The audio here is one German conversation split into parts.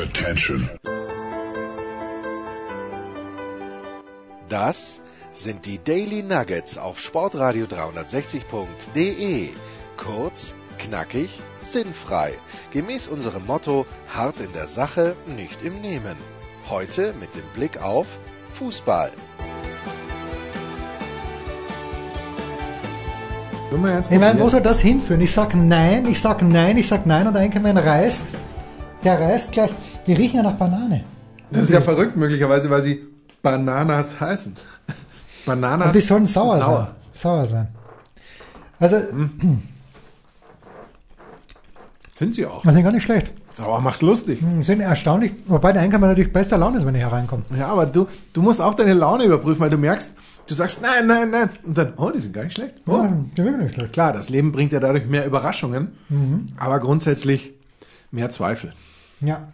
Attention. Das sind die Daily Nuggets auf Sportradio 360.de. Kurz, knackig, sinnfrei. Gemäß unserem Motto: hart in der Sache, nicht im Nehmen. Heute mit dem Blick auf Fußball. Ich meine, wo soll das hinführen? Ich sag nein, ich sag nein, ich sag nein und der Enkelmann reißt. Der reißt gleich. Die riechen ja nach Banane. Das ist ja verrückt möglicherweise, weil sie Bananas heißen. Bananas. Und die sollen sauer, sauer. sein. Sauer sein. Also, Sind sie auch. das sind gar nicht schlecht. Sauer macht lustig. Die sind erstaunlich, wobei der Enkelmann natürlich bester Laune ist, wenn er hereinkommt. Ja, aber du, du musst auch deine Laune überprüfen, weil du merkst, du sagst nein, nein, nein. Und dann, oh, die sind gar nicht schlecht. Oh. Ja, die sind wirklich nicht schlecht. Klar, das Leben bringt ja dadurch mehr Überraschungen, Mhm. aber grundsätzlich mehr Zweifel. Ja.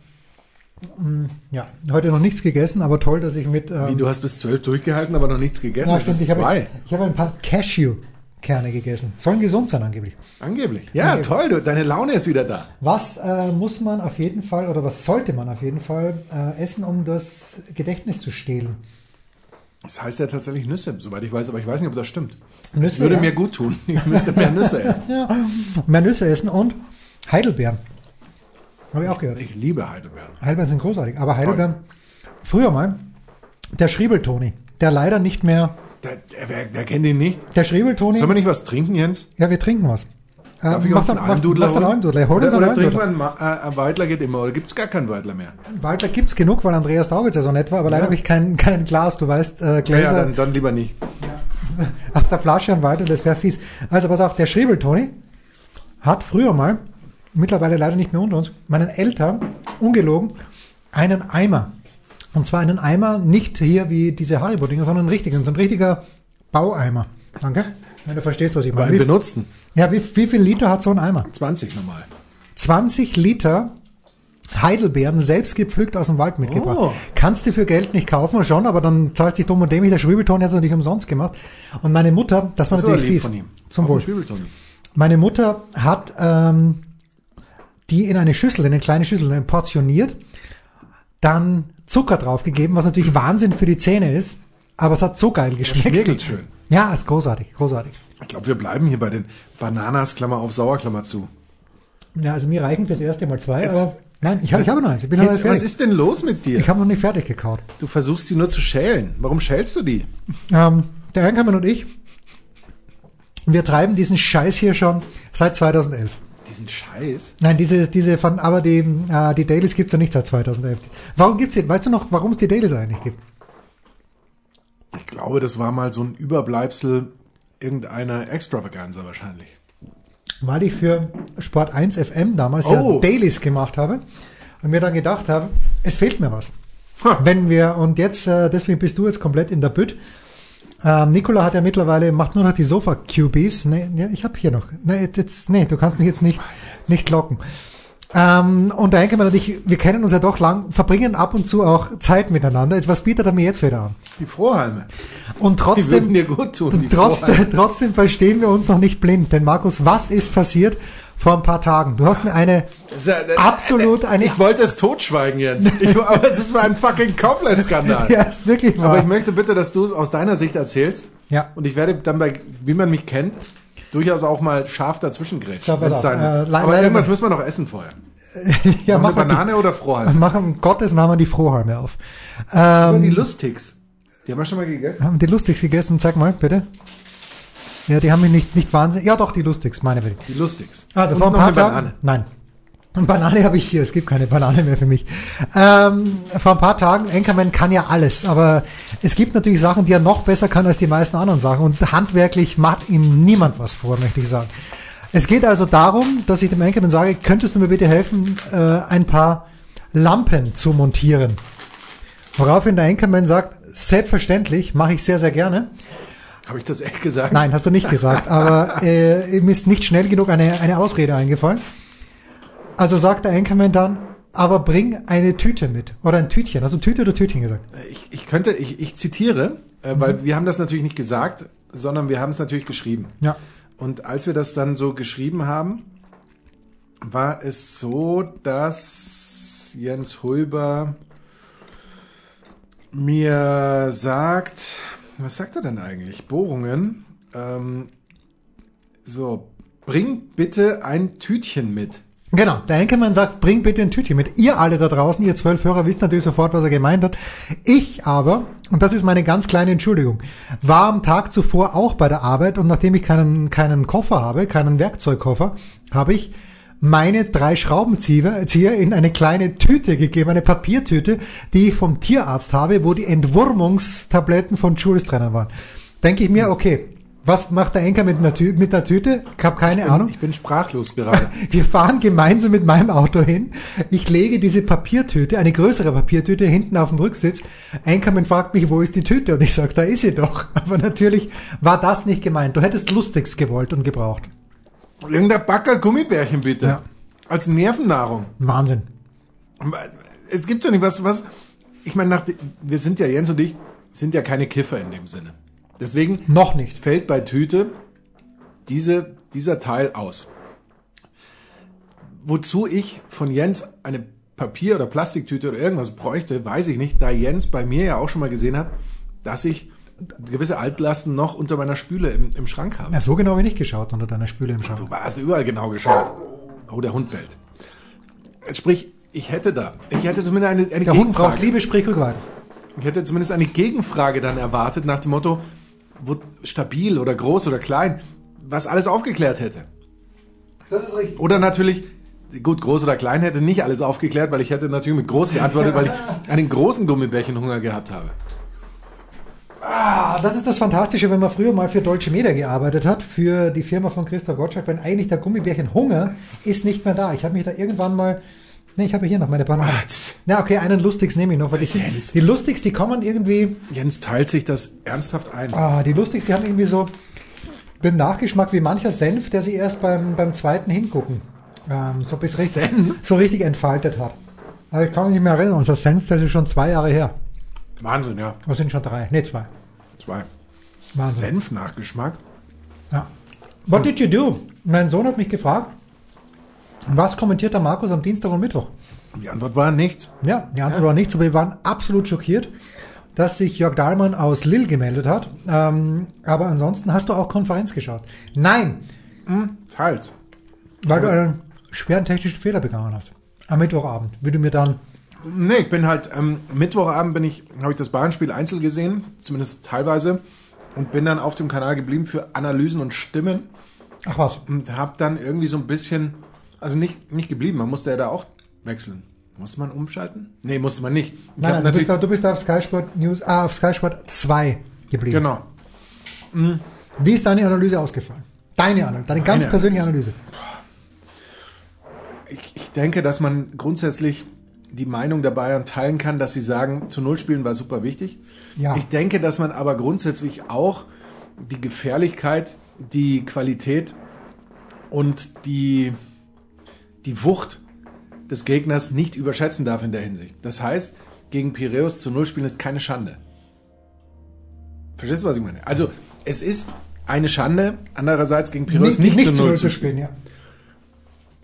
Mm, Ja, heute noch nichts gegessen, aber toll, dass ich mit. Ähm, Wie, du hast bis zwölf durchgehalten, aber noch nichts gegessen. ja, stimmt, ich habe, habe ein paar Cashew-Kerne gegessen. Sollen gesund sein angeblich. Angeblich. Ja, Angeblich. toll, du, deine Laune ist wieder da. Was äh, muss man auf jeden Fall oder was sollte man auf jeden Fall äh, essen, um das Gedächtnis zu stehlen? Das heißt ja tatsächlich Nüsse, soweit ich weiß, aber ich weiß nicht, ob das stimmt. Nüsse, das würde ja. mir gut tun. Ich müsste mehr Nüsse essen. Ja, mehr Nüsse essen und Heidelbeeren. Habe ich auch gehört. Ich liebe Heidelbeeren. Heidelbeeren sind großartig, aber Heidelbeeren, früher mal, der Schriebeltoni, der leider nicht mehr, Der, der, wer, wer kennt ihn nicht? der Schriebeltoni, Sollen wir nicht was trinken, Jens? ja, wir trinken was. Äh, Darf ich machst uns du- einen Almdudler einen holen? Almdudler? Hol uns Oder, einen oder trinken wir einen, äh, ein Weidler geht immer, oder gibt es gar keinen Weidler mehr? Weiter gibt's genug, weil Andreas Daubitz ja so nett war, aber leider habe ich kein, kein Glas, du weißt, äh, Ja, Gläser dann, dann lieber nicht. aus der Flasche und weiter, das wäre fies. Also pass auf, der Schriebeltoni hat früher mal, mittlerweile leider nicht mehr unter uns, meinen Eltern, ungelogen, einen Eimer. Und zwar einen Eimer, nicht hier wie diese Haribo-Dinger, sondern einen richtigen, so ein richtiger Baueimer. Danke. Wenn du verstehst, was ich meine. einem Wie, benutzten. ja, wie, wie viel Liter hat so ein Eimer? 20 normal. 20 Liter Heidelbeeren selbst gepflückt aus dem Wald mitgebracht. Oh. Kannst du für Geld nicht kaufen, schon, aber dann zahlst du dich dumm und dämlich. Der Schwebelton hat es natürlich umsonst gemacht. Und meine Mutter, das war Das natürlich fies. Zum Auf Wohl. Meine Mutter hat ähm, die in eine Schüssel, in eine kleine Schüssel portioniert, dann Zucker draufgegeben, was natürlich Wahnsinn für die Zähne ist, aber es hat so geil geschmeckt. schmirgelt schön. Ja, ist großartig, großartig. Ich glaube, wir bleiben hier bei den Bananas, Klammer auf, Sauer, Klammer zu. Ja, also mir reichen fürs erste Mal zwei, Jetzt- aber nein, ich, ich habe noch eins. Ich bin noch Jetzt, nicht was fertig. ist denn los mit dir? Ich habe noch nicht fertig gekaut. Du versuchst sie nur zu schälen. Warum schälst du die? Ähm, der Einkammer und ich, wir treiben diesen Scheiß hier schon seit 2011. Diesen Scheiß. Nein, diese, diese von, aber die, äh, die Dailies gibt's ja nicht seit 2011. Warum gibt's die? Weißt du noch, warum es die Dailies eigentlich gibt? Ich glaube, das war mal so ein Überbleibsel irgendeiner Extravaganza wahrscheinlich. Weil ich für Sport 1 FM damals Oh. ja Dailies gemacht habe und mir dann gedacht habe, es fehlt mir was. Ha. Wenn wir, und jetzt, äh, deswegen bist du jetzt komplett in der Bütt. Ähm, Nikola hat ja mittlerweile, macht nur noch die Sofa-QBs. Nee, ich habe hier noch. Nee, jetzt, nee, du kannst mich jetzt nicht, nicht locken. Ähm, und der Enkelmann und ich, wir kennen uns ja doch lang, verbringen ab und zu auch Zeit miteinander. Jetzt, was bietet er mir jetzt wieder an? Die Frohhalme. Und Die trotzdem, dir gut tun. die trotzdem, trotzdem verstehen wir uns noch nicht blind. Denn Markus, was ist passiert vor ein paar Tagen? Du hast mir eine ja- das- absolut eine, Ich wollte es totschweigen jetzt. Ich, aber es ist mal ein fucking Komplett-Skandal. ja, ist wirklich wahr. Aber ich möchte bitte, dass du es aus deiner Sicht erzählst. Ja. Und ich werde dann bei, wie man mich kennt, durchaus auch mal scharf dazwischen grätschen. äh, Aber irgendwas müssen wir noch essen vorher. ja, Noch mach eine mal Banane oder die, Frohhalme? mach um Gottes Namen die Frohhalme auf. Aber die Ähm, Lustigs. Die haben wir schon mal gegessen. haben die lustigst gegessen? Zeig mal, bitte. Ja, die haben mich nicht, nicht wahnsinnig. Ja, doch, die lustigst, meine Bitte. Die Lustigs. Also Und vor ein paar Tagen. Banane. Nein. Eine Banane habe ich hier. Es gibt keine Banane mehr für mich. Ähm, vor ein paar Tagen, Enkermann kann ja alles, aber es gibt natürlich Sachen, die er noch besser kann als die meisten anderen Sachen. Und handwerklich macht ihm niemand was vor, möchte ich sagen. Es geht also darum, dass ich dem Enkermann sage, könntest du mir bitte helfen, äh, ein paar Lampen zu montieren? Woraufhin der Enkermann sagt, selbstverständlich, mache ich sehr, sehr gerne. Habe ich das echt gesagt? Nein, hast du nicht gesagt, aber äh, ihm ist nicht schnell genug eine, eine Ausrede eingefallen. Also sagt der Anchorman dann, aber bring eine Tüte mit. Oder ein Tütchen. Also Tüte oder Tütchen gesagt. Ich, ich könnte, ich, ich zitiere, äh, weil wir haben das natürlich nicht gesagt, sondern wir haben es natürlich geschrieben. Ja. Und als wir das dann so geschrieben haben, war es so, dass Jens Hulber mir sagt, was sagt er denn eigentlich? Bohrungen. Ähm, so, bring bitte ein Tütchen mit. Genau, der Enkelmann sagt, bring bitte ein Tütchen mit. Ihr alle da draußen, ihr zwölf Hörer, wisst natürlich sofort, was er gemeint hat. Ich aber, und das ist meine ganz kleine Entschuldigung, war am Tag zuvor auch bei der Arbeit und nachdem ich keinen, keinen Koffer habe, keinen Werkzeugkoffer, habe ich meine drei Schraubenzieher in eine kleine Tüte gegeben, eine Papiertüte, die ich vom Tierarzt habe, wo die Entwurmungstabletten von Jules drinnen waren. Denke ich mir, okay, was macht der Enker mit mit einer Tüte? Ich habe keine Ich bin, Ahnung. ich bin sprachlos gerade. Wir fahren gemeinsam mit meinem Auto hin. Ich lege diese Papiertüte, eine größere Papiertüte, hinten auf dem Rücksitz. Einkommen fragt mich, wo ist die Tüte? Und ich sage, da ist sie doch. Aber natürlich war das nicht gemeint. Du hättest Lustigs gewollt und gebraucht. Irgendein Backerl Gummibärchen bitte. Ja. Als Nervennahrung. Wahnsinn. Es gibt ja nicht was, was. Ich meine, nach, wir sind ja, Jens und ich, sind ja keine Kiffer in dem Sinne. Deswegen Noch nicht. fällt bei Tüte diese, dieser Teil aus. Wozu ich von Jens eine Papier- oder Plastiktüte oder irgendwas bräuchte, weiß ich nicht, da Jens bei mir ja auch schon mal gesehen hat, dass ich gewisse Altlasten noch unter meiner Spüle im, im Schrank habe. Ja, so genau habe ich nicht geschaut unter deiner Spüle im Schrank. Du hast überall genau geschaut. Oh, der Hund bellt. Sprich, ich hätte da, ich hätte zumindest eine, eine Der Hund braucht Gegenfrage. Liebe, sprich weiter. Ich hätte zumindest eine Gegenfrage dann erwartet nach dem Motto, wo stabil oder groß oder klein, was alles aufgeklärt hätte. Das ist richtig. Oder natürlich, gut, groß oder klein hätte nicht alles aufgeklärt, weil ich hätte natürlich mit groß geantwortet, weil ich einen großen Gummibärchenhunger gehabt habe. Ah, das ist das Fantastische, wenn man früher mal für Deutsche Media gearbeitet hat, für die Firma von Christoph Gottschalk, wenn eigentlich der Gummibärchen Hunger ist nicht mehr da. Ich habe mich da irgendwann mal, ne, ich habe hier noch meine Banane. Was? Na, okay, einen Lustigs nehme ich noch, weil die, sind, Jens. die Lustigs, die kommen irgendwie, Jens teilt sich das ernsthaft ein. ah, die Lustigs, die haben irgendwie so den Nachgeschmack wie mancher Senf, der sich erst beim, beim zweiten Hingucken ähm, so, bis richtig, so richtig entfaltet hat. Aber ich kann mich nicht mehr erinnern, unser Senf, das ist schon zwei Jahre her. Wahnsinn, ja. Was sind schon drei? Ne, zwei. Zwei. Wahnsinn. Senfnachgeschmack. Ja. What did you do? Mein Sohn hat mich gefragt, was kommentiert der Markus am Dienstag und Mittwoch? Die Antwort war nichts. Ja, die Antwort war nichts, aber wir waren absolut schockiert, dass sich Jörg Dahlmann aus Lille gemeldet hat. Ähm, aber ansonsten hast du auch Konferenz geschaut. Nein, Teils. weil du einen schweren technischen Fehler begangen hast. Am Mittwochabend, wie du mir dann, Nee, ich bin halt, ähm, Mittwochabend bin ich, habe ich das Bayern-Spiel einzeln gesehen, zumindest teilweise, und bin dann auf dem Kanal geblieben für Analysen und Stimmen ach was, und habe dann irgendwie so ein bisschen, also nicht, nicht geblieben, man musste ja da auch wechseln. Musste man umschalten? Nee, musste man nicht. Ich nein, nein, du, bist da, du bist da auf Sky Sport News, ah, auf Sky Sport 2 geblieben. genau. Wie ist deine Analyse ausgefallen? Deine Analyse, deine ganz Meine persönliche Analyse. Ich, ich denke, dass man grundsätzlich die Meinung der Bayern teilen kann, dass sie sagen, zu Null spielen war super wichtig. Ja. Ich denke, dass man aber grundsätzlich auch die Gefährlichkeit, die Qualität und die, die Wucht des Gegners nicht überschätzen darf in der Hinsicht. Das heißt, gegen Piräus zu Null spielen ist keine Schande. Verstehst du, was ich meine? Also, es ist eine Schande, andererseits gegen Piräus nicht, zu Null zu spielen. ja.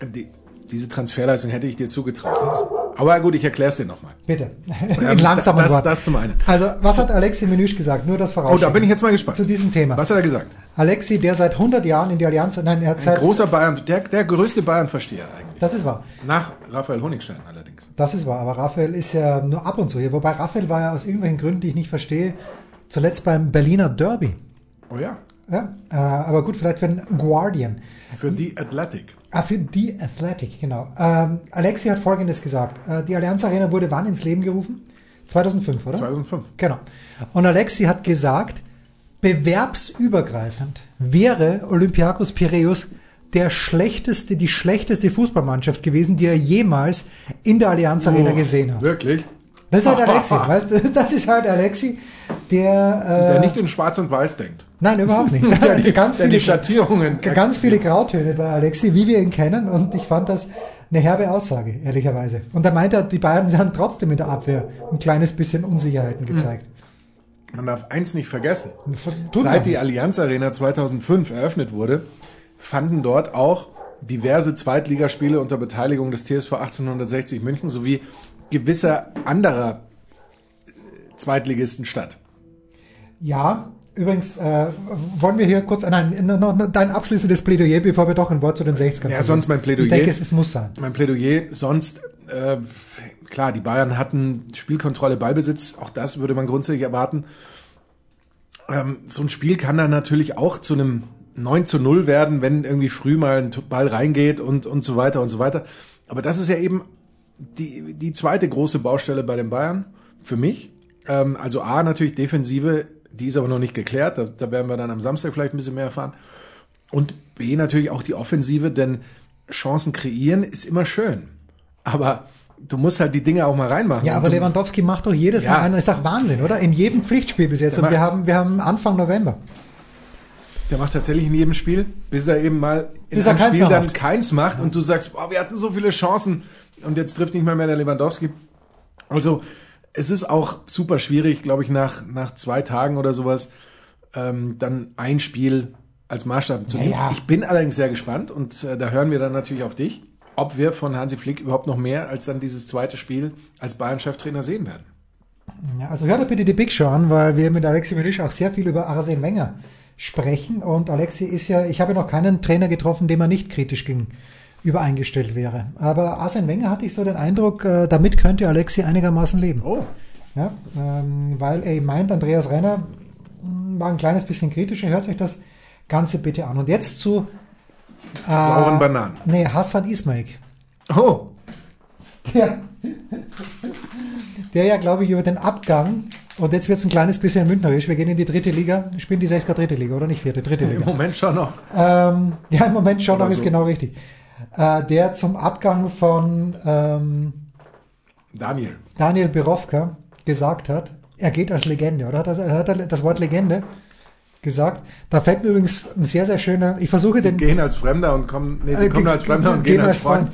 Die, diese Transferleistung hätte ich dir zugetraut. Jetzt. Aber gut, ich erkläre es dir nochmal. Bitte. In langsamer das, das zum einen. Also, was hat Alexi Menüsch gesagt? Nur das voraus. Oh, da bin ich jetzt mal gespannt. Zu diesem Thema. Was hat er gesagt? Alexi, der seit 100 Jahren in die Allianz, nein, er hat Ein seit, großer Bayern, der, der größte Bayern-Versteher eigentlich. das ist wahr. Nach Raphael Honigstein allerdings. Das ist wahr. Aber Raphael ist ja nur ab und zu hier. Wobei Raphael war ja aus irgendwelchen Gründen, die ich nicht verstehe, zuletzt beim Berliner Derby. Oh ja. Ja, äh, aber gut, vielleicht für den Guardian. Für die Athletic. Ah, für die Athletic, genau. Ähm, Alexi hat Folgendes gesagt. Äh, die Allianz Arena wurde wann ins Leben gerufen? 2005, oder? 2005. Genau. Und Alexi hat gesagt, bewerbsübergreifend wäre Olympiakos Piraeus der schlechteste, die schlechteste Fußballmannschaft gewesen, die er jemals in der Allianz Arena Oh, gesehen hat. Wirklich? Das ist halt Alexi, weißt du? Das ist halt Alexi, der, äh, Der nicht in Schwarz und Weiß denkt. nein, überhaupt nicht. Der die, ganz der die viele, Schattierungen. ganz viele Grautöne bei Alexi, wie wir ihn kennen, und ich fand das eine herbe Aussage, ehrlicherweise. Und er meinte, die Bayern haben trotzdem in der Abwehr ein kleines bisschen Unsicherheiten gezeigt. Man darf eins nicht vergessen. Tut man Seit die. Allianz Arena 2005 eröffnet wurde, fanden dort auch diverse Zweitligaspiele unter Beteiligung des TSV 1860 München sowie gewisser anderer Zweitligisten statt. Ja, übrigens äh, wollen wir hier kurz nein, noch, dein abschließendes Plädoyer, bevor wir doch ein Wort zu den 60ern Ja, sonst mein Plädoyer. Ich denke, es, es muss sein. Mein Plädoyer sonst, äh, klar, die Bayern hatten Spielkontrolle, Ballbesitz, auch das würde man grundsätzlich erwarten. Ähm, so ein Spiel kann dann natürlich auch zu einem 9 zu 0 werden, wenn irgendwie früh mal ein Ball reingeht und, und so weiter und so weiter. Aber das ist ja eben die, die zweite große Baustelle bei den Bayern für mich. Ähm, also A, natürlich Defensive, die ist aber noch nicht geklärt. Da, da werden wir dann am Samstag vielleicht ein bisschen mehr erfahren. Und B, natürlich auch die Offensive, denn Chancen kreieren ist immer schön. Aber du musst halt die Dinge auch mal reinmachen. Ja, aber du, Lewandowski macht doch jedes Ja. Mal einen, ist doch Wahnsinn, oder? In jedem Pflichtspiel bis jetzt. Der Und wir haben, wir haben Anfang November. Der macht tatsächlich in jedem Spiel, bis er eben mal in Bis einem Spiel dann macht. keins macht und du sagst, boah, wir hatten so viele Chancen und jetzt trifft nicht mal mehr der Lewandowski. Also es ist auch super schwierig, glaube ich, nach, nach zwei Tagen oder sowas ähm, dann ein Spiel als Maßstab zu nehmen. ja. Ich bin allerdings sehr gespannt und äh, da hören wir dann natürlich auf dich, ob wir von Hansi Flick überhaupt noch mehr als dann dieses zweite Spiel als Bayern-Cheftrainer sehen werden. Ja, also hört doch bitte die Big Show an, weil wir mit Alexi Milisch auch sehr viel über Arsene Wenger sprechen. Und Alexi ist ja, ich habe noch keinen Trainer getroffen, dem er nicht kritisch gegenüber eingestellt wäre. Aber Arsene Wenger hatte ich so den Eindruck, äh, damit könnte Alexi einigermaßen leben. Oh, Ja, ähm, weil er meint, Andreas Renner mh, war ein kleines bisschen kritischer. Hört euch das Ganze bitte an. Und jetzt zu äh, Sauren Bananen. Nee, Hassan Ismail. oh, Der, der ja, glaube ich, über den Abgang, und jetzt wird es ein kleines bisschen mündnerisch, wir gehen in die dritte Liga, spielen die 60er dritte Liga, oder nicht vierte, dritte im Liga. Moment schon noch. Ähm, ja, im Moment schon Oder noch ist so. genau richtig. Äh, der zum Abgang von ähm, Daniel. Daniel Birovka gesagt hat, er geht als Legende, oder? Hat er, hat das Wort Legende gesagt? Da fällt mir übrigens ein sehr, sehr schöner, ich versuche Sie den... gehen als Fremder und kommen, nee, sie Äh, kommen als Fremder und gehen gehen als Freund.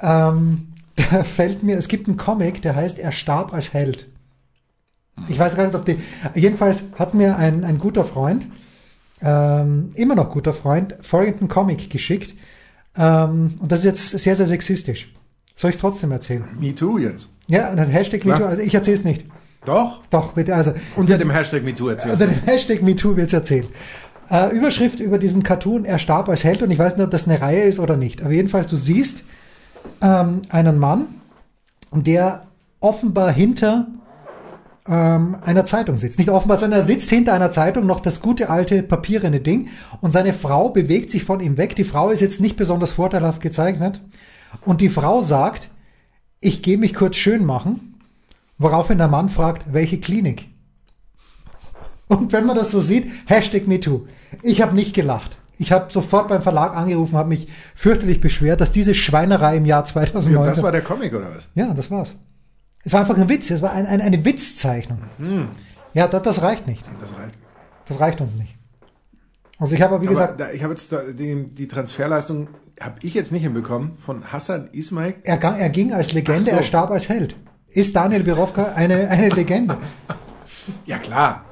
Ähm, da fällt mir, es gibt einen Comic, der heißt Er starb als Held. Ich weiß gar nicht, ob die. Jedenfalls hat mir ein, ein guter Freund, ähm, immer noch guter Freund, folgenden Comic geschickt. Ähm, und das ist jetzt sehr, sehr sexistisch. Soll ich es trotzdem erzählen? Me too, Jens. Ja, das Hashtag. MeToo, also ich erzähle es nicht. Doch. Doch, bitte, also Unter dem Hashtag MeToo erzählst unter dem Hashtag MeToo wird's erzählt. Äh, Überschrift über diesen Cartoon, er starb als Held und ich weiß nicht, ob das eine Reihe ist oder nicht. Aber jedenfalls, du siehst ähm, einen Mann, der offenbar hinter ähm, einer Zeitung sitzt. Nicht offenbar, sondern er sitzt hinter einer Zeitung, noch das gute alte papierene Ding und seine Frau bewegt sich von ihm weg. Die Frau ist jetzt nicht besonders vorteilhaft gezeichnet und die Frau sagt, ich gehe mich kurz schön machen, woraufhin der Mann fragt, welche Klinik? Und wenn man das so sieht, Hashtag MeToo. Ich habe nicht gelacht. Ich habe sofort beim Verlag angerufen, habe mich fürchterlich beschwert, dass diese Schweinerei im Jahr 2009... Das war der Comic oder was? Ja, das war's. Es war einfach ein Witz. Es war ein, ein, eine Witzzeichnung. Ja, das, das reicht nicht. Das reicht. Das reicht uns nicht. Also ich habe, wie Aber gesagt, da, ich habe jetzt da, die, die Transferleistung habe ich jetzt nicht hinbekommen von Hassan Ismail. er, er ging als Legende, so. er starb als Held. Ist Daniel Birovka eine, eine Legende? Ja klar.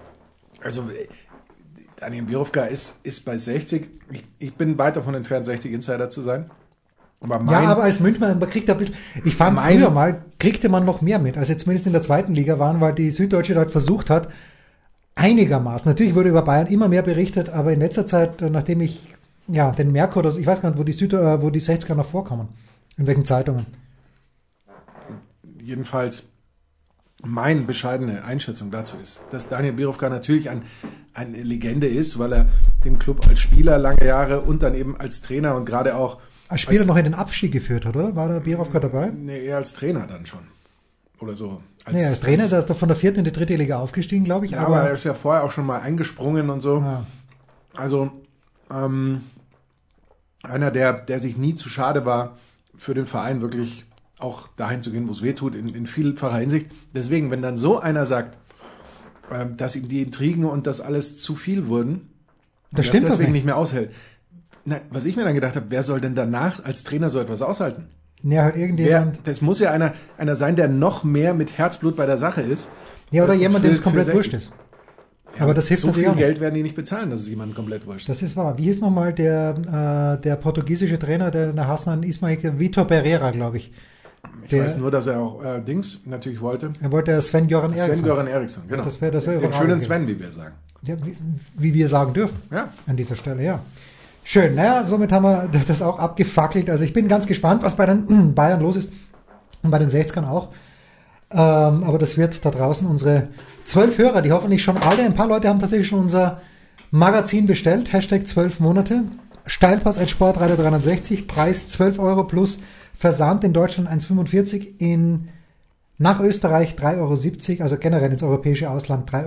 Also äh, Daniel Birovka ist, ist bei 60. Ich, ich bin weit davon entfernt, 60 Insider zu sein. Aber mein, Ja, aber als Münchner, man kriegt ein bisschen, ich fand Mein- früher mal, kriegte man noch mehr mit, als jetzt zumindest in der zweiten Liga waren, weil die Süddeutsche halt versucht hat, einigermaßen, natürlich wurde über Bayern immer mehr berichtet, aber in letzter Zeit, äh, nachdem ich, ja, den Merkur, ich weiß gar nicht, wo die Süd, äh, wo die 60er noch vorkommen, in welchen Zeitungen. jedenfalls meine bescheidene Einschätzung dazu ist, dass Daniel Birovka natürlich ein, eine Legende ist, weil er dem Club als Spieler lange Jahre und dann eben als Trainer und gerade auch Als Spieler noch in den Abstieg geführt hat, oder? War der Birovka dabei? nee, eher als Trainer dann schon. Oder so. Nee, als Trainer ist er erst von der vierten in die dritte Liga aufgestiegen, glaube ich. Ja, aber er ist ja vorher auch schon mal eingesprungen und so. ja. Also ähm, einer, der, der sich nie zu schade war, für den Verein wirklich auch dahin zu gehen, wo es weh tut, in, in vielfacher Hinsicht. Deswegen, wenn dann so einer sagt, ähm, dass ihm die Intrigen und das alles zu viel wurden, Das dass stimmt doch deswegen nicht. nicht mehr aushält. Na, was ich mir dann gedacht habe, wer soll denn danach als Trainer so etwas aushalten? Ja, halt Wer, irgendjemand. das muss ja einer, einer sein, der noch mehr mit Herzblut bei der Sache ist. Ja, oder Äh, jemand, dem es komplett 60. wurscht ist. aber das hilft so viel. Geld werden die nicht bezahlen, dass es jemandem komplett wurscht. Das ist wahr. Wie hieß nochmal der, äh, der portugiesische Trainer, der der Hassan Ismail, Vitor Pereira, glaube ich. Ich Der- weiß nur, dass er auch äh, Dings natürlich wollte. Er wollte Sven Göran Eriksson. Sven-Göran Eriksson, genau. Das wär- das wär Den schönen. Sven, wie wir sagen. Ja, wie, wie wir sagen dürfen. Ja. An dieser Stelle, ja. Schön, naja, somit haben wir das auch abgefackelt. Also ich bin ganz gespannt, was bei den Bayern los ist. Und bei den 60ern auch. Ähm, aber das wird da draußen unsere zwölf Hörer, die hoffentlich schon alle, ein paar Leute haben tatsächlich schon unser Magazin bestellt. Hashtag zwölf Monate. Steilpass als Sportreiter 360, Preis 12 Euro plus Versand in Deutschland 1,45, in nach Österreich 3,70 Euro, also generell ins europäische Ausland 3,70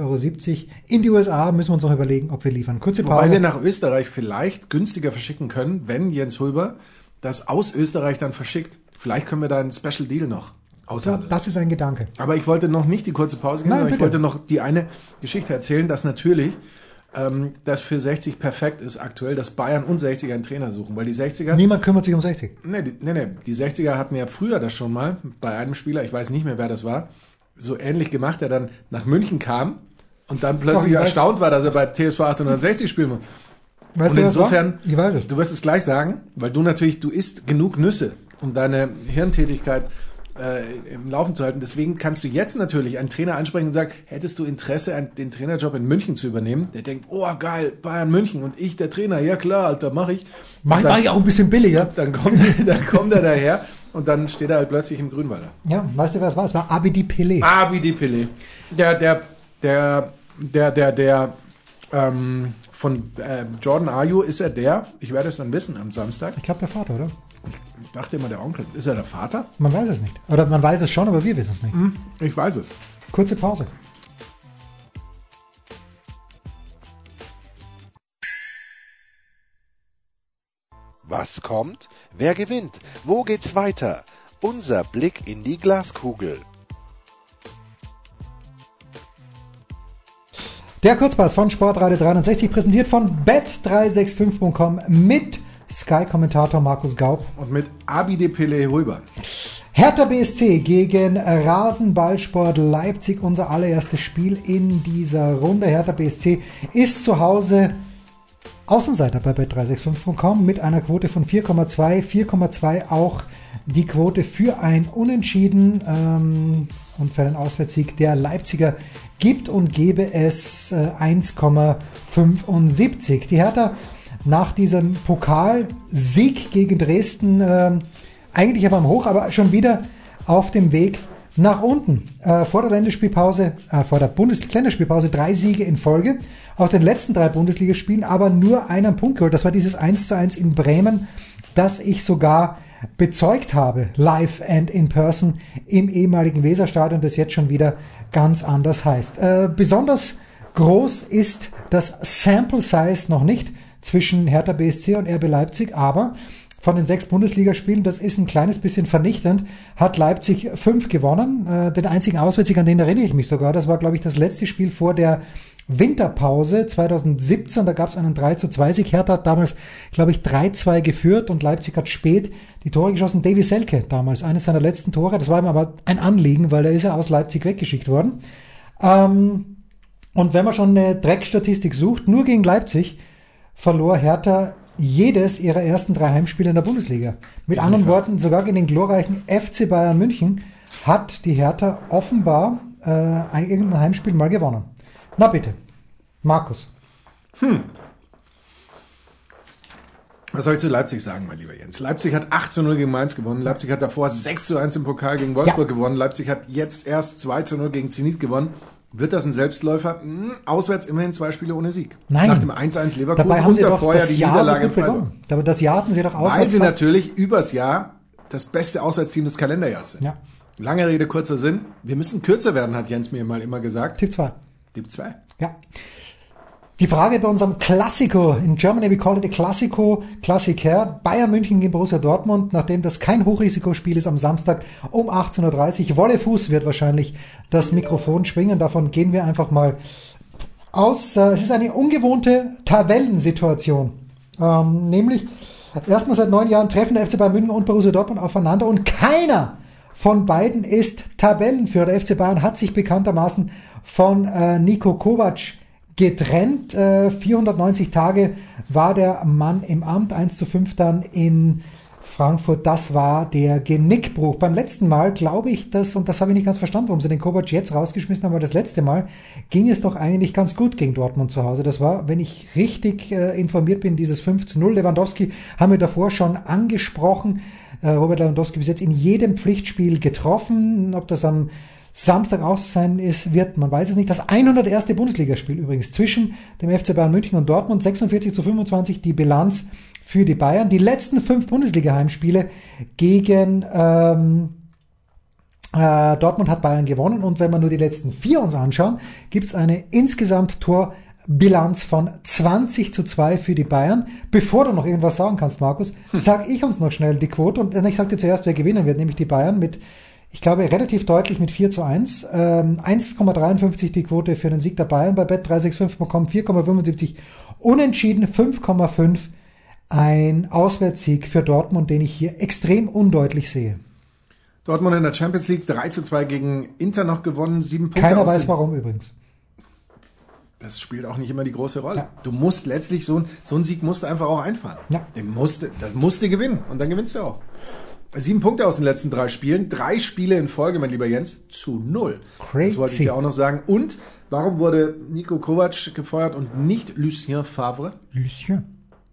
Euro. In die USA müssen wir uns noch überlegen, ob wir liefern. Kurze Wobei wir Pause. nach Österreich vielleicht günstiger verschicken können, wenn Jens Hulber das aus Österreich dann verschickt. Vielleicht können wir da einen Special Deal noch aushandeln. das ist ein Gedanke. Aber ich wollte noch nicht die kurze Pause geben, Nein, sondern ich bitte. wollte noch die eine Geschichte erzählen, dass natürlich ähm, das für 60 perfekt ist aktuell, dass Bayern und 60er einen Trainer suchen, weil die 60er Niemand kümmert sich um 60. Nee, die, nee, nee, die 60er hatten ja früher das schon mal bei einem Spieler, ich weiß nicht mehr, wer das war, so ähnlich gemacht, der dann nach München kam und dann Doch, plötzlich ich weiß. erstaunt war, dass er bei TSV 1860 spielen muss. Weißt und insofern, Ich weiß es. du wirst es gleich sagen, weil du natürlich, du isst genug Nüsse, um deine Hirntätigkeit äh, im Laufen zu halten. Deswegen kannst du jetzt natürlich einen Trainer ansprechen und sagen, hättest du Interesse, einen, den Trainerjob in München zu übernehmen? Der denkt, oh geil, Bayern München und ich der Trainer, ja klar, Alter, mach ich. Mach, dann- mach ich auch ein bisschen billiger. dann kommt, dann kommt er daher und dann steht er halt plötzlich im Grünwalder. Ja, weißt du, wer es war? Es war Abidi Pele. Wie die Pille. Der, der, der, der, der, der, ähm, von äh, Jordan Ayu ist er der, ich werde es dann wissen am Samstag. Ich glaube, der Vater, oder? Ich dachte immer der Onkel. Ist er der Vater? Man weiß es nicht. Oder man weiß es schon, aber wir wissen es nicht. Hm, ich weiß es. Kurze Pause. Was kommt? Wer gewinnt? Wo geht's weiter? Unser Blick in die Glaskugel. Der Kurzpass von Sportradio 360 präsentiert von bet365.com mit Sky-Kommentator Markus Gaub. Und mit Abide Pele rüber. Hertha BSC gegen Rasenballsport Leipzig, unser allererstes Spiel in dieser Runde. Hertha BSC ist zu Hause Außenseiter bei bet365.com mit einer Quote von 4,2. 4,2 auch die Quote für ein Unentschieden ähm, und für einen Auswärtssieg der Leipziger gibt und gebe es äh, 1,75. Die Hertha nach diesem Pokalsieg gegen Dresden ähm, eigentlich auf einem Hoch, aber schon wieder auf dem Weg nach unten. Äh, vor der Länderspielpause, äh, vor der Bundes Länderspielpause drei Siege in Folge. Aus den letzten drei Bundesligaspielen aber nur einen Punkt geholt. Das war dieses 1 zu 1 in Bremen, das ich sogar bezeugt habe, live and in person im ehemaligen Weserstadion, das jetzt schon wieder ganz anders heißt. Äh, besonders groß ist das Sample Size noch nicht zwischen Hertha BSC und RB Leipzig, aber von den sechs Bundesligaspielen, das ist ein kleines bisschen vernichtend, hat Leipzig fünf gewonnen. Äh, den einzigen Auswärtssieg, an den erinnere ich mich sogar, das war, glaube ich, das letzte Spiel vor der Winterpause 2017, da gab es einen 3 zu 2 Sieg. Hertha hat damals, glaube ich, 3-2 geführt und Leipzig hat spät die Tore geschossen. Davy Selke damals, eines seiner letzten Tore. Das war ihm aber ein Anliegen, weil er ist ja aus Leipzig weggeschickt worden. Ähm, und wenn man schon eine Dreckstatistik sucht, nur gegen Leipzig verlor Hertha jedes ihrer ersten drei Heimspiele in der Bundesliga. Mit anderen Worten, sogar gegen den glorreichen FC Bayern München hat die Hertha offenbar äh, ein- irgendein Heimspiel mal gewonnen. Na bitte, Markus. Was soll ich zu Leipzig sagen, mein lieber Jens? Leipzig hat 8 zu 0 gegen Mainz gewonnen. Leipzig hat davor 6 zu 1 im Pokal gegen Wolfsburg Ja. gewonnen. Leipzig hat jetzt erst 2 zu 0 gegen Zenit gewonnen. Wird das ein Selbstläufer? Hm, auswärts immerhin zwei Spiele ohne Sieg. Nein. Nach dem 1-1 Leverkusen Dabei haben sie doch das die Jahr so Niederlage in gut. Aber das Jahr hatten sie doch Weil auswärts sie fast- natürlich übers Jahr das beste Auswärtsteam des Kalenderjahres sind. Ja, Lange Rede, kurzer Sinn. Wir müssen kürzer werden, hat Jens mir mal immer gesagt. Tipp 2. Tipp 2. Ja. Die Frage bei unserem Klassiko, in Germany we call it a Klassiko, Klassiker, Bayern München gegen Borussia Dortmund, nachdem das kein Hochrisikospiel ist am Samstag um 18.30 Uhr. Wolle Fuß wird wahrscheinlich das Mikrofon schwingen, davon gehen wir einfach mal aus. Äh, Es ist eine ungewohnte Tabellensituation, ähm, nämlich erstmal seit neun Jahren treffen der FC Bayern München und Borussia Dortmund aufeinander und keiner von beiden ist Tabellenführer. Der FC Bayern hat sich bekanntermaßen von äh, Nico Kovac getrennt. Äh, 490 Tage war der Mann im Amt, 1 zu 5 dann in Frankfurt, das war der Genickbruch. Beim letzten Mal glaube ich, dass, und das habe ich nicht ganz verstanden, warum sie den Kovac jetzt rausgeschmissen haben, aber das letzte Mal ging es doch eigentlich ganz gut gegen Dortmund zu Hause. Das war, wenn ich richtig äh, informiert bin, dieses 5 zu 0. Lewandowski haben wir davor schon angesprochen. Äh, Robert Lewandowski bis jetzt in jedem Pflichtspiel getroffen. Ob das am Samstag aus sein ist, wird, man weiß es nicht. Das 101. Bundesligaspiel übrigens zwischen dem FC Bayern München und Dortmund, 46 zu 25 die Bilanz für die Bayern. Die letzten fünf Bundesliga-Heimspiele gegen ähm, äh, Dortmund hat Bayern gewonnen und wenn wir nur die letzten vier uns anschauen, gibt es eine insgesamt Torbilanz von 20 zu 2 für die Bayern. Bevor du noch irgendwas sagen kannst, Markus, hm. sag ich uns noch schnell die Quote und ich sag dir zuerst, wer gewinnen wird, nämlich die Bayern mit ich glaube, relativ deutlich mit 4 zu 1. Ähm, 1,53 die Quote für den Sieg der Bayern bei Bet365.com, 4,75 unentschieden, 5,5 ein Auswärtssieg für Dortmund, den ich hier extrem undeutlich sehe. Dortmund in der Champions League 3 zu 2 gegen Inter noch gewonnen, sieben Punkte. Keiner weiß warum übrigens. Das spielt auch nicht immer die große Rolle. Ja. Du musst letztlich so, so einen Sieg musst du einfach auch einfahren. Ja. Den musste, das musste gewinnen und dann gewinnst du auch. Sieben Punkte aus den letzten drei Spielen. Drei Spiele in Folge, mein lieber Jens, zu null. Crazy. Das wollte ich dir auch noch sagen. Und warum wurde Nico Kovac gefeuert und nicht Lucien Favre? Lucien.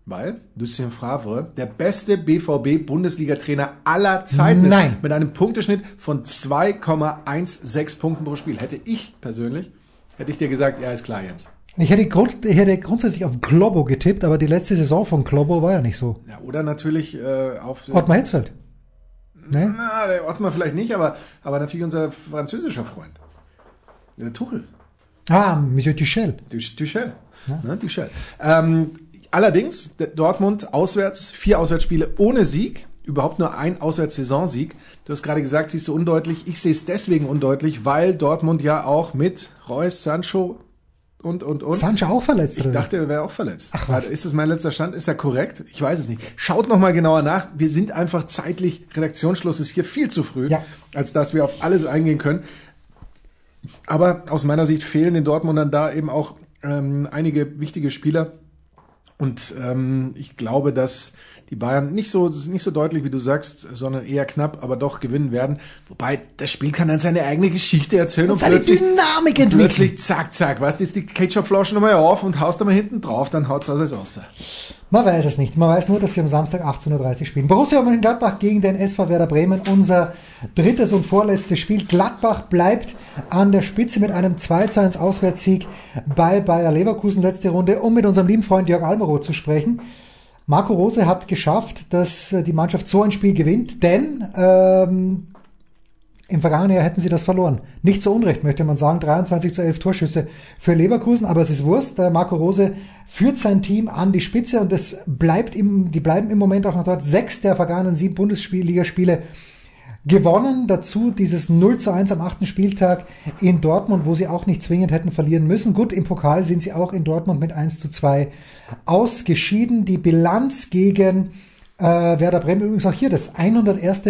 Weil Lucien Favre der beste BVB-Bundesliga-Trainer aller Zeiten Nein. ist. Mit einem Punkteschnitt von 2,16 Punkten pro Spiel. Hätte ich persönlich, hätte ich dir gesagt, ja, ist klar, Jens. Ich hätte, Grund, ich hätte grundsätzlich auf Globo getippt, aber die letzte Saison von Globo war ja nicht so. Ja, oder natürlich äh, auf... Ottmar Hitzfeld. Nee? Na, der Ottmar vielleicht nicht, aber, aber natürlich unser französischer Freund. Der Tuchel. Ah, Monsieur Duchel. Duchel. Ja. Ne, Duchel. Ähm, allerdings, Dortmund auswärts, vier Auswärtsspiele ohne Sieg. Überhaupt nur ein Auswärtssaisonsieg. Du hast gerade gesagt, siehst du undeutlich. Ich sehe es deswegen undeutlich, weil Dortmund ja auch mit Reus, Sancho, und, und, und. Sancho auch verletzt, Ich dachte, er wäre auch verletzt. Ach, was? Ist das mein letzter Stand? Ist er korrekt? Ich weiß es nicht. Schaut noch mal genauer nach. Wir sind einfach zeitlich, Redaktionsschluss ist hier viel zu früh, ja. als dass wir auf alles eingehen können. Aber aus meiner Sicht fehlen den Dortmundern da eben auch ähm, einige wichtige Spieler. Und ähm, ich glaube, dass die Bayern nicht so, nicht so deutlich, wie du sagst, sondern eher knapp, aber doch gewinnen werden. Wobei, das Spiel kann dann seine eigene Geschichte erzählen und, und plötzlich, Dynamik entwickeln. plötzlich zack, zack, weißt du, ist die Ketchup-Flasche nochmal auf und haust da mal hinten drauf, dann haut's alles aus. Man weiß es nicht. Man weiß nur, dass sie am Samstag 18.30 Uhr spielen. Borussia Mönchengladbach gegen den SV Werder Bremen. Unser drittes und vorletztes Spiel. Gladbach bleibt an der Spitze mit einem 2 zu 1 Auswärtssieg bei Bayer Leverkusen letzte Runde, um mit unserem lieben Freund Jörg Almeroth zu sprechen. Marco Rose hat geschafft, dass äh, die Mannschaft so ein Spiel gewinnt, denn ähm, im vergangenen Jahr hätten sie das verloren. Nicht zu Unrecht, möchte man sagen. 23 zu 11 Torschüsse für Leverkusen, aber es ist Wurst. Marco Rose führt sein Team an die Spitze und es bleibt im, die bleiben im Moment auch noch dort. Sechs der vergangenen sieben Bundesligaspiele gewonnen. Dazu dieses 0 zu 1 am achten Spieltag in Dortmund, wo sie auch nicht zwingend hätten verlieren müssen. Gut, im Pokal sind sie auch in Dortmund mit 1 zu 2 ausgeschieden. Die Bilanz gegen äh, Werder Bremen übrigens auch hier das 101.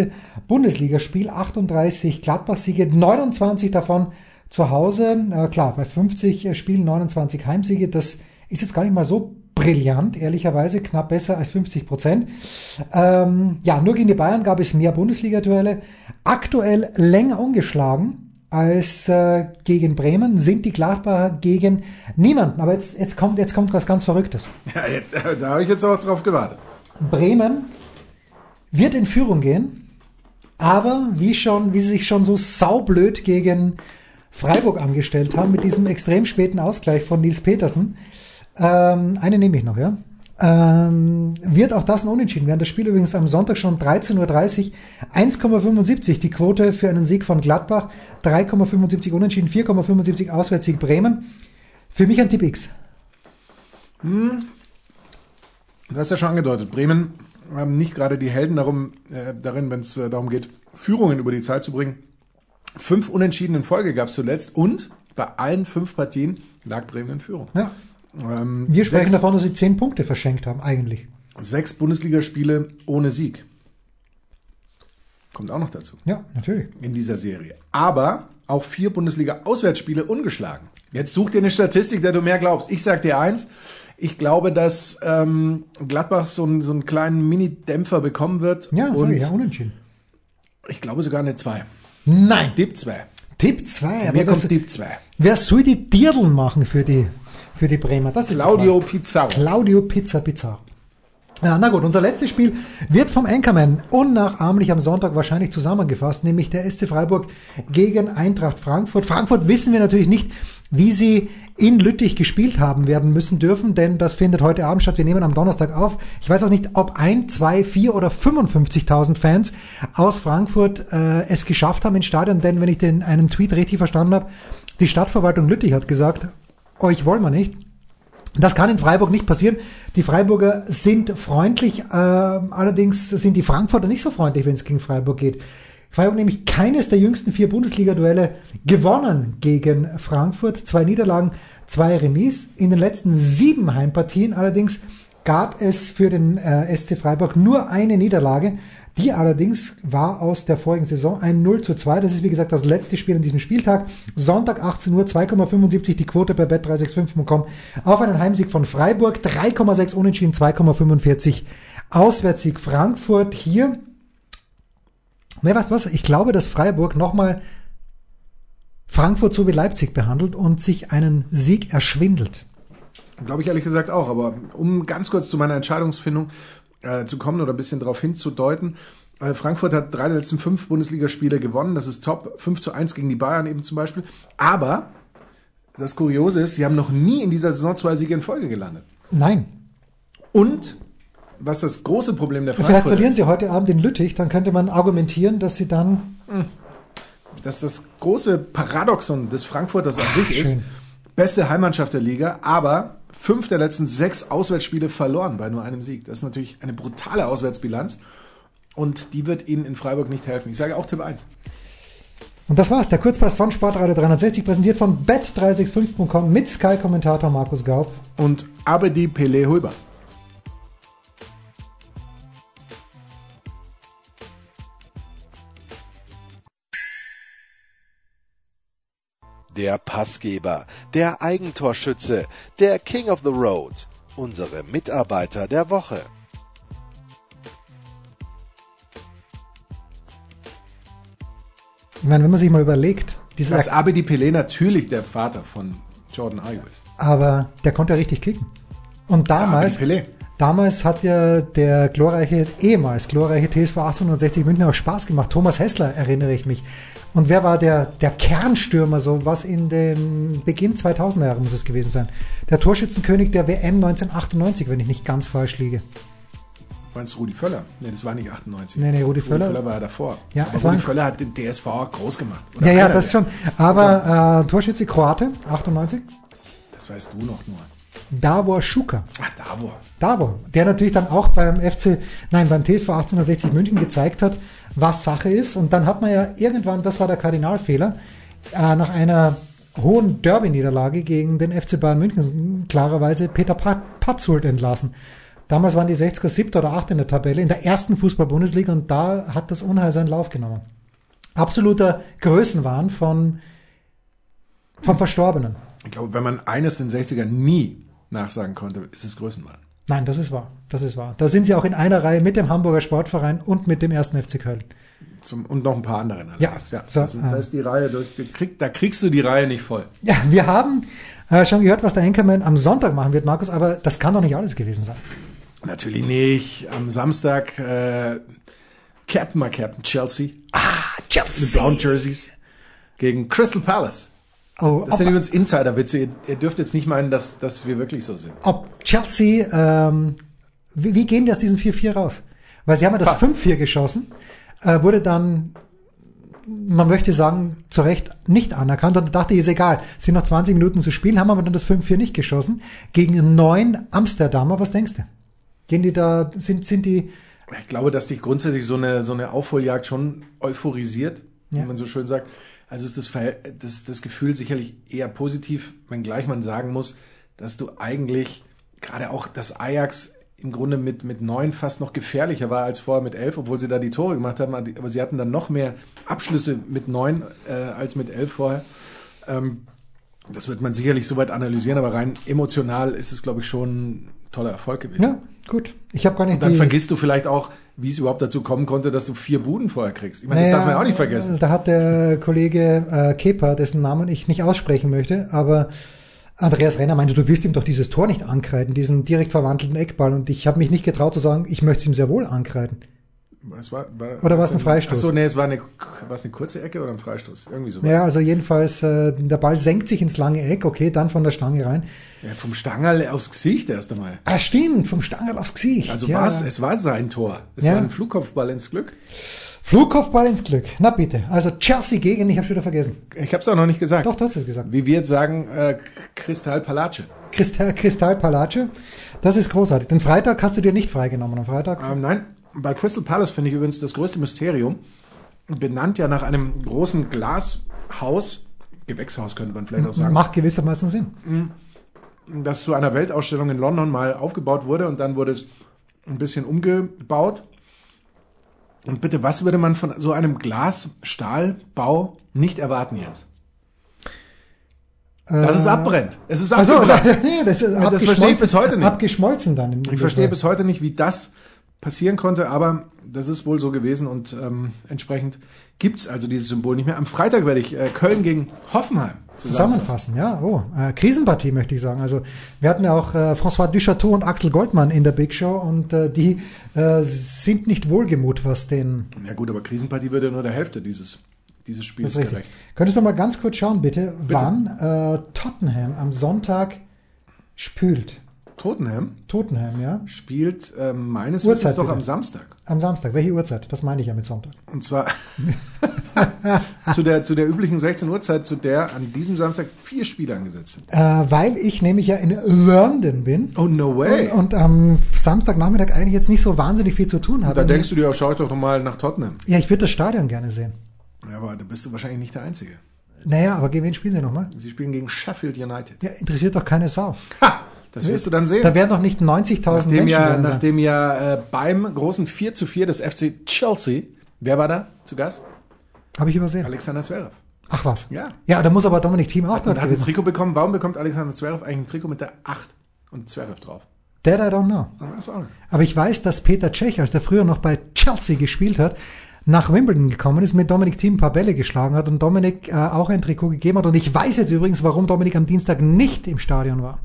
Bundesligaspiel, 38 Gladbach-Siege, 29 davon zu Hause. Äh, klar, bei 50 Spielen 29 Heimsiege, das ist jetzt gar nicht mal so brillant, ehrlicherweise, knapp besser als 50 Prozent. Ähm, ja, nur gegen die Bayern gab es mehr Bundesliga-Duelle. Aktuell länger ungeschlagen als äh, gegen Bremen sind die Gladbacher gegen niemanden. Aber jetzt, jetzt, kommt, jetzt kommt was ganz Verrücktes. Ja, da, da habe ich jetzt auch drauf gewartet. Bremen wird in Führung gehen, aber wie schon, wie sie sich schon so saublöd gegen Freiburg angestellt haben mit diesem extrem späten Ausgleich von Nils Petersen, ähm, eine nehme ich noch, ja. Ähm, wird auch das ein Unentschieden werden. Das Spiel übrigens am Sonntag schon 13.30 Uhr. 1,75 die Quote für einen Sieg von Gladbach. 3,75 Unentschieden, 4,75 Auswärtssieg Bremen. Für mich ein Tipp X. Hm. Du hast ja schon angedeutet, Bremen haben nicht gerade die Helden darum, äh, darin, wenn es äh, darum geht, Führungen über die Zeit zu bringen. Fünf Unentschieden in Folge gab es zuletzt und bei allen fünf Partien lag Bremen in Führung. Ja. Ähm, Wir sprechen sechs, davon, dass sie zehn Punkte verschenkt haben, eigentlich. Sechs Bundesligaspiele ohne Sieg. Kommt auch noch dazu. Ja, natürlich. In dieser Serie. Aber auch vier Bundesliga-Auswärtsspiele ungeschlagen. Jetzt such dir eine Statistik, der du mehr glaubst. Ich sag dir eins. Ich glaube, dass ähm, Gladbach so, einen- so einen kleinen Mini-Dämpfer bekommen wird. Ja, ich, ja, unentschieden. ich glaube sogar eine 2. Nein, Tipp 2. Tipp 2. Mir kommt Tipp 2. wer soll die Dirdeln machen für die, für die Bremer? Das ist Claudio. Pizarro. Claudio Pizza Pizarro. Ja, na gut, unser letztes Spiel wird vom Anchorman unnachahmlich am Sonntag wahrscheinlich zusammengefasst, nämlich der SC Freiburg gegen Eintracht Frankfurt. Frankfurt wissen wir natürlich nicht, wie sie in Lüttich gespielt haben werden müssen dürfen, denn das findet heute Abend statt. Wir nehmen am Donnerstag auf. Ich weiß auch nicht, ob ein, zwei, vier oder 55.000 Fans aus Frankfurt äh, es geschafft haben ins Stadion, denn wenn ich den einen Tweet richtig verstanden habe, die Stadtverwaltung Lüttich hat gesagt, euch wollen wir nicht. Das kann in Freiburg nicht passieren. Die Freiburger sind freundlich, äh, allerdings sind die Frankfurter nicht so freundlich, wenn es gegen Freiburg geht. Freiburg nämlich keines der jüngsten vier Bundesliga-Duelle gewonnen gegen Frankfurt. Zwei Niederlagen, zwei Remis. In den letzten sieben Heimpartien allerdings gab es für den äh, SC Freiburg nur eine Niederlage. Die allerdings war aus der vorigen Saison ein 0 zu 2. Das ist wie gesagt das letzte Spiel an diesem Spieltag. Sonntag 18 Uhr 2,75 die Quote bei bet365.com auf einen Heimsieg von Freiburg. 3,6 Unentschieden, 2,45 Auswärtssieg Frankfurt hier. Ne, du was? Ich glaube, dass Freiburg nochmal Frankfurt so wie Leipzig behandelt und sich einen Sieg erschwindelt. Glaube ich ehrlich gesagt auch. Aber um ganz kurz zu meiner Entscheidungsfindung äh, zu kommen oder ein bisschen darauf hinzudeuten. Äh, Frankfurt hat drei der letzten fünf Bundesligaspiele gewonnen. Das ist top. 5 zu 1 gegen die Bayern eben zum Beispiel. Aber das Kuriose ist, sie haben noch nie in dieser Saison zwei Siege in Folge gelandet. Nein. Und was das große Problem der Vielleicht Frankfurter verlieren ist, sie heute Abend in Lüttich, dann könnte man argumentieren, dass sie dann dass das große Paradoxon des Frankfurters an sich ist, schön. beste Heimmannschaft der Liga, aber fünf der letzten sechs Auswärtsspiele verloren bei nur einem Sieg. Das ist natürlich eine brutale Auswärtsbilanz und die wird ihnen in Freiburg nicht helfen. Ich sage auch Tipp 1. Und das war's, der Kurzpass von Sportradio 360, präsentiert von bet365.com mit Sky-Kommentator Markus Gaub. Und Abedi Pele Hulber. Der Passgeber, der Eigentorschütze, der King of the Road, unsere Mitarbeiter der Woche. Ich meine, wenn man sich mal überlegt, dieser, Dass Abedi Pele natürlich der Vater von Jordan Ayew ist. aber der konnte ja richtig kicken. Und damals, damals hat ja der glorreiche, ehemals glorreiche TSV 1860 München auch Spaß gemacht. Thomas Hessler erinnere ich mich. Und wer war der, der Kernstürmer, so was in den Beginn 2000er Jahre muss es gewesen sein? Der Torschützenkönig der WM 1998, wenn ich nicht ganz falsch liege. Meinst du Rudi Völler? Nee, das war nicht 98. Nee, nee, Rudi Völler- Rudi Völler war ja davor. Ja, es war Rudi Völler hat den DSV auch groß gemacht. Oder Ja, ja, das der. schon. Aber äh, Torschütze Kroate, 98, Das weißt du noch nur. Davor Schuka. Ach, Davor. Davor, der natürlich dann auch beim FC, nein, beim TSV 1860 München gezeigt hat, was Sache ist. Und dann hat man ja irgendwann, das war der Kardinalfehler, äh, nach einer hohen Derby-Niederlage gegen den FC Bayern München klarerweise Peter Pat- Patzult entlassen. Damals waren die 60er siebter oder acht in der Tabelle, in der ersten Fußball-Bundesliga und da hat das Unheil seinen Lauf genommen. Absoluter Größenwahn von, vom Verstorbenen. Ich glaube, wenn man eines den 60ern nie nachsagen konnte, ist es Größenwahn. Nein, das ist wahr. Das ist wahr. Da sind sie auch in einer Reihe mit dem Hamburger Sportverein und mit dem ersten FC Köln. Zum, und noch ein paar anderen. Ja, allerdings. ja so, da, da ist die Reihe durch. die Krieg, da kriegst du die Reihe nicht voll. Ja, wir haben äh, schon gehört, was der Anchorman am Sonntag machen wird, Markus, aber das kann doch nicht alles gewesen sein. Natürlich nicht. Am Samstag äh, Captain, mal Captain Chelsea. Ah, Mit Brown Jerseys gegen Crystal Palace. Oh, Das sind übrigens Insiderwitze. Ihr, ihr dürft jetzt nicht meinen, dass, dass wir wirklich so sind. ob Chelsea, ähm, wie, wie gehen die aus diesem 4-4 raus? Weil sie haben ja das Ha. 5-4 geschossen, äh, wurde dann, man möchte sagen, zu Recht nicht anerkannt und da dachte ich, ist egal, sind noch 20 Minuten zu spielen, haben aber dann das 5-4 nicht geschossen. Gegen neun Amsterdamer, was denkst du? Gehen die da, sind, sind die, Ich glaube, dass dich grundsätzlich so eine, so eine Aufholjagd schon euphorisiert, Ja. wie man so schön sagt. Also ist das, das, das Gefühl sicherlich eher positiv, wenngleich man sagen muss, dass du eigentlich gerade auch das Ajax im Grunde mit, mit neun fast noch gefährlicher war als vorher mit elf, obwohl sie da die Tore gemacht haben, aber sie hatten dann noch mehr Abschlüsse mit neun äh, als mit elf vorher. Ähm, Das wird man sicherlich soweit analysieren, aber rein emotional ist es, glaube ich, schon ein toller Erfolg gewesen. Ja, gut. Ich habe gar nicht Und dann vergisst du vielleicht auch, wie es überhaupt dazu kommen konnte, dass du vier Buden vorher kriegst. Ich meine, das Naja, darf man auch nicht vergessen. Da hat der Kollege äh, Kepa, dessen Namen ich nicht aussprechen möchte, aber Andreas Renner meinte, du wirst ihm doch dieses Tor nicht ankreiden, diesen direkt verwandelten Eckball. Und ich habe mich nicht getraut zu sagen, ich möchte es ihm sehr wohl ankreiden. Es war, war, Oder war es ein Freistoß? Achso, nee, es war eine, war es eine kurze Ecke oder ein Freistoß? Irgendwie sowas. Ja, also jedenfalls, äh, der Ball senkt sich ins lange Eck, okay, dann von der Stange rein. Ja, vom Stangerl aufs Gesicht erst einmal. Ah, stimmt, vom Stangerl aufs Gesicht. Also ja. war's, es war sein Tor. Es Ja. war ein Flugkopfball ins Glück. Flugkopfball ins Glück. Na bitte. Also Chelsea gegen, ich habe schon wieder vergessen. Ich habe es auch noch nicht gesagt. Doch, du hast es gesagt. Wie wir jetzt sagen, äh, Kristall Palace. Kristall, Kristall Palace. Das ist großartig. Den Freitag hast du dir nicht freigenommen. Am Freitag. Ähm, nein, bei Crystal Palace finde ich übrigens das größte Mysterium. Benannt ja nach einem großen Glashaus, Gewächshaus könnte man vielleicht auch sagen, Macht gewissermaßen Sinn. das zu einer Weltausstellung in London mal aufgebaut wurde und dann wurde es ein bisschen umgebaut. Und bitte, was würde man von so einem Glas-Stahlbau nicht erwarten jetzt? Dass es abbrennt. Es ist abgebrannt. also nee, das, ist das verstehe ich abgeschmolzen- bis heute nicht. Abgeschmolzen dann. Ich verstehe bis heute nicht, wie das passieren konnte, aber das ist wohl so gewesen und ähm, entsprechend gibt's also dieses Symbol nicht mehr. Am Freitag werde ich äh, Köln gegen Hoffenheim Zusammenfassen, ja. Oh, äh, Krisenpartie möchte ich sagen. Also wir hatten ja auch äh, François Duchateau und Axel Goldmann in der Big Show und äh, die äh, sind nicht wohlgemut, was den Ja gut, aber Krisenpartie würde nur der Hälfte dieses, dieses Spiels gerecht. Könntest du mal ganz kurz schauen, bitte, Bitte. wann äh, Tottenham am Sonntag spült? Tottenham Tottenham, ja. spielt ähm, meines Uhrzeit Wissens doch bitte. am Samstag. Am Samstag. Welche Uhrzeit? Das meine ich ja mit Sonntag. Und zwar zu, der, zu der üblichen 16 Uhr Zeit, zu der an diesem Samstag vier Spiele angesetzt sind. Äh, weil ich nämlich ja in London bin. Oh, no way. Und, und am Samstagnachmittag eigentlich jetzt nicht so wahnsinnig viel zu tun habe. da denkst du dir, schau ich doch mal nach Tottenham. ja, ich würde das Stadion gerne sehen. Ja, aber da bist du wahrscheinlich nicht der Einzige. Naja, aber gegen wen spielen sie nochmal? Sie spielen gegen Sheffield United. Ja, interessiert doch keine Sau. Ha! Das wirst du dann sehen. Da werden doch nicht 90.000 Nachdem Menschen ja, sein. nachdem ja äh, beim großen 4 zu 4 des FC Chelsea, wer war da zu Gast? Habe ich übersehen. Alexander Zverev. Ach was. Ja. Ja, da muss aber Dominik Thiem auch Und dort hat ein gewesen. Trikot bekommen. Warum bekommt Alexander Zverev eigentlich ein Trikot mit der 8 und Zverev drauf? That I don't know. Aber ich weiß, dass Peter Cech, als der früher noch bei Chelsea gespielt hat, nach Wimbledon gekommen ist, mit Dominik Thiem ein paar Bälle geschlagen hat und Dominik äh, auch ein Trikot gegeben hat. Und ich weiß jetzt übrigens, warum Dominik am Dienstag nicht im Stadion war.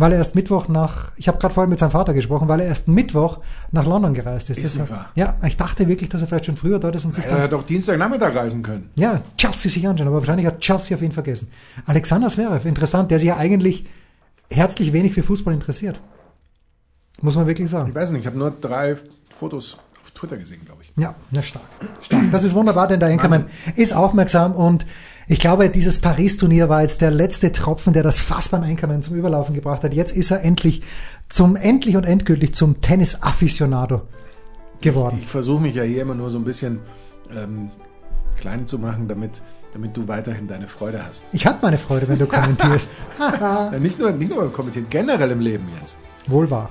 Weil er erst Mittwoch nach, ich habe gerade vorhin mit seinem Vater gesprochen, weil er erst Mittwoch nach London gereist ist. Ist Deshalb-. Ja, ich dachte wirklich, dass er vielleicht schon früher dort ist und sich Er dann hätte doch Dienstagnachmittag reisen können. Ja, Chelsea sich anschauen, aber wahrscheinlich hat Chelsea auf ihn vergessen. Alexander Zverev, interessant, der sich ja eigentlich herzlich wenig für Fußball interessiert. Muss man wirklich sagen. Ich weiß nicht, ich habe nur drei Fotos auf Twitter gesehen, glaube ich. Ja, na stark. stark. Das ist wunderbar, denn der Enkermann ist aufmerksam und ich glaube, dieses Paris-Turnier war jetzt der letzte Tropfen, der das Fass beim Enkermann zum Überlaufen gebracht hat. Jetzt ist er endlich zum, endlich und endgültig zum Tennis-Afficionado geworden. Ich versuche mich ja hier immer nur so ein bisschen ähm, klein zu machen, damit, damit du weiterhin deine Freude hast. Ich hatte meine Freude, wenn du kommentierst. Nicht, nur, nicht nur beim Kommentieren, generell im Leben, Jens. Wohl wahr.